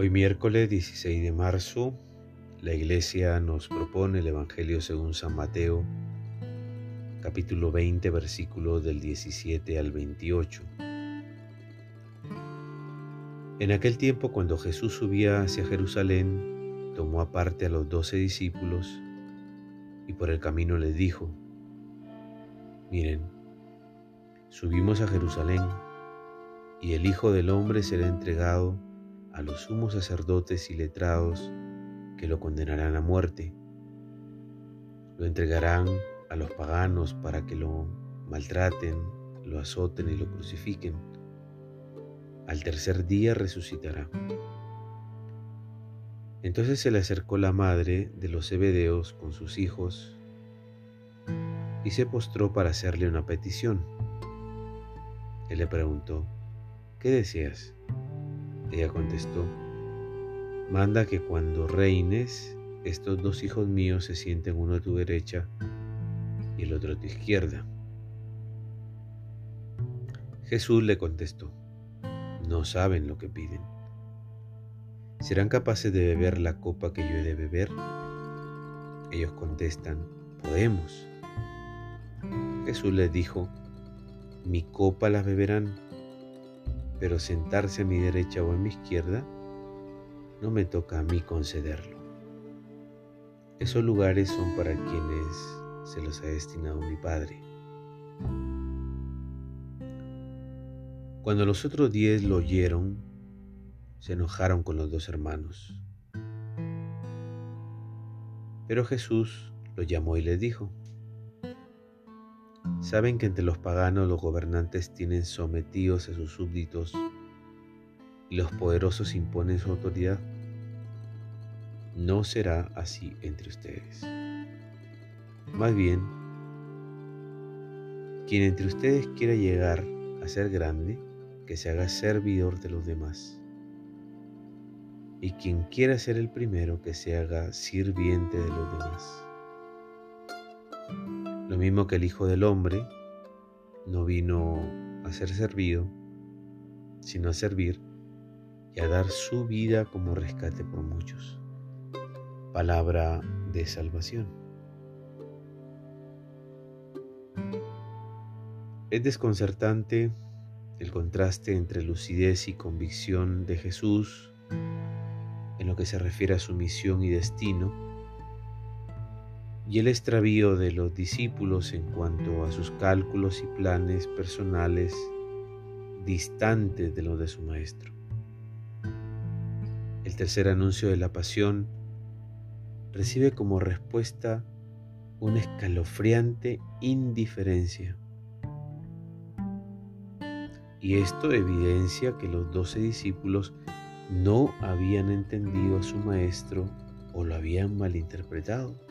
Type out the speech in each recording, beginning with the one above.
Hoy miércoles 16 de marzo, la iglesia nos propone el Evangelio según San Mateo, capítulo 20, versículos del 17 al 28. En aquel tiempo, cuando Jesús subía hacia Jerusalén, tomó aparte a los doce discípulos y por el camino les dijo, miren, subimos a Jerusalén y el Hijo del Hombre será entregado a los sumos sacerdotes y letrados que lo condenarán a muerte. Lo entregarán a los paganos para que lo maltraten, lo azoten y lo crucifiquen. Al tercer día resucitará. Entonces se le acercó la madre de los Zebedeos con sus hijos y se postró para hacerle una petición. Él le preguntó, ¿qué deseas? Ella contestó, manda que cuando reines, estos dos hijos míos se sienten uno a tu derecha y el otro a tu izquierda. Jesús le contestó, no saben lo que piden. ¿Serán capaces de beber la copa que yo he de beber? Ellos contestan, podemos. Jesús les dijo, mi copa la beberán pero sentarse a mi derecha o a mi izquierda no me toca a mí concederlo. Esos lugares son para quienes se los ha destinado mi Padre. Cuando los otros diez lo oyeron, se enojaron con los dos hermanos. Pero Jesús los llamó y les dijo, ¿Saben que entre los paganos los gobernantes tienen sometidos a sus súbditos y los poderosos imponen su autoridad? No será así entre ustedes. Más bien, quien entre ustedes quiera llegar a ser grande, que se haga servidor de los demás. Y quien quiera ser el primero, que se haga sirviente de los demás. Lo mismo que el Hijo del Hombre no vino a ser servido, sino a servir y a dar su vida como rescate por muchos. Palabra de salvación. Es desconcertante el contraste entre lucidez y convicción de Jesús en lo que se refiere a su misión y destino y el extravío de los discípulos en cuanto a sus cálculos y planes personales distantes de los de su Maestro. El tercer anuncio de la pasión recibe como respuesta una escalofriante indiferencia. Y esto evidencia que los doce discípulos no habían entendido a su Maestro o lo habían malinterpretado.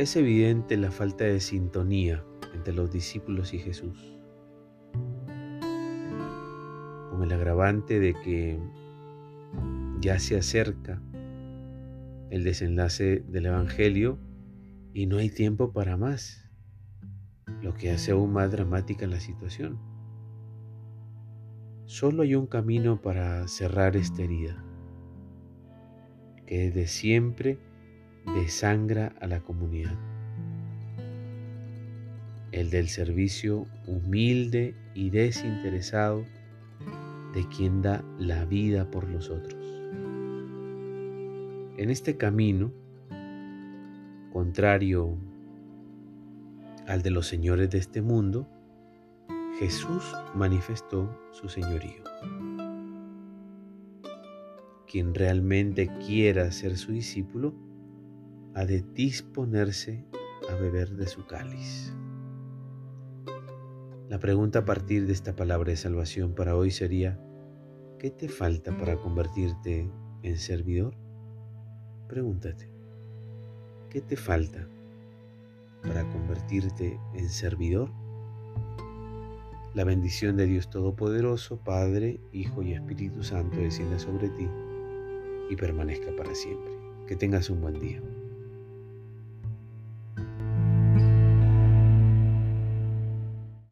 Es evidente la falta de sintonía entre los discípulos y Jesús, con el agravante de que ya se acerca el desenlace del Evangelio y no hay tiempo para más, lo que hace aún más dramática la situación. Solo hay un camino para cerrar esta herida, que desde siempre desangra a la comunidad. El del servicio humilde y desinteresado de quien da la vida por los otros. En este camino, contrario al de los señores de este mundo, Jesús manifestó su señorío. Quien realmente quiera ser su discípulo, de disponerse a beber de su cáliz. La pregunta a partir de esta palabra de salvación para hoy sería, ¿qué te falta para convertirte en servidor? Pregúntate, ¿qué te falta para convertirte en servidor? La bendición de Dios Todopoderoso, Padre, Hijo y Espíritu Santo descienda sobre ti y permanezca para siempre. Que tengas un buen día.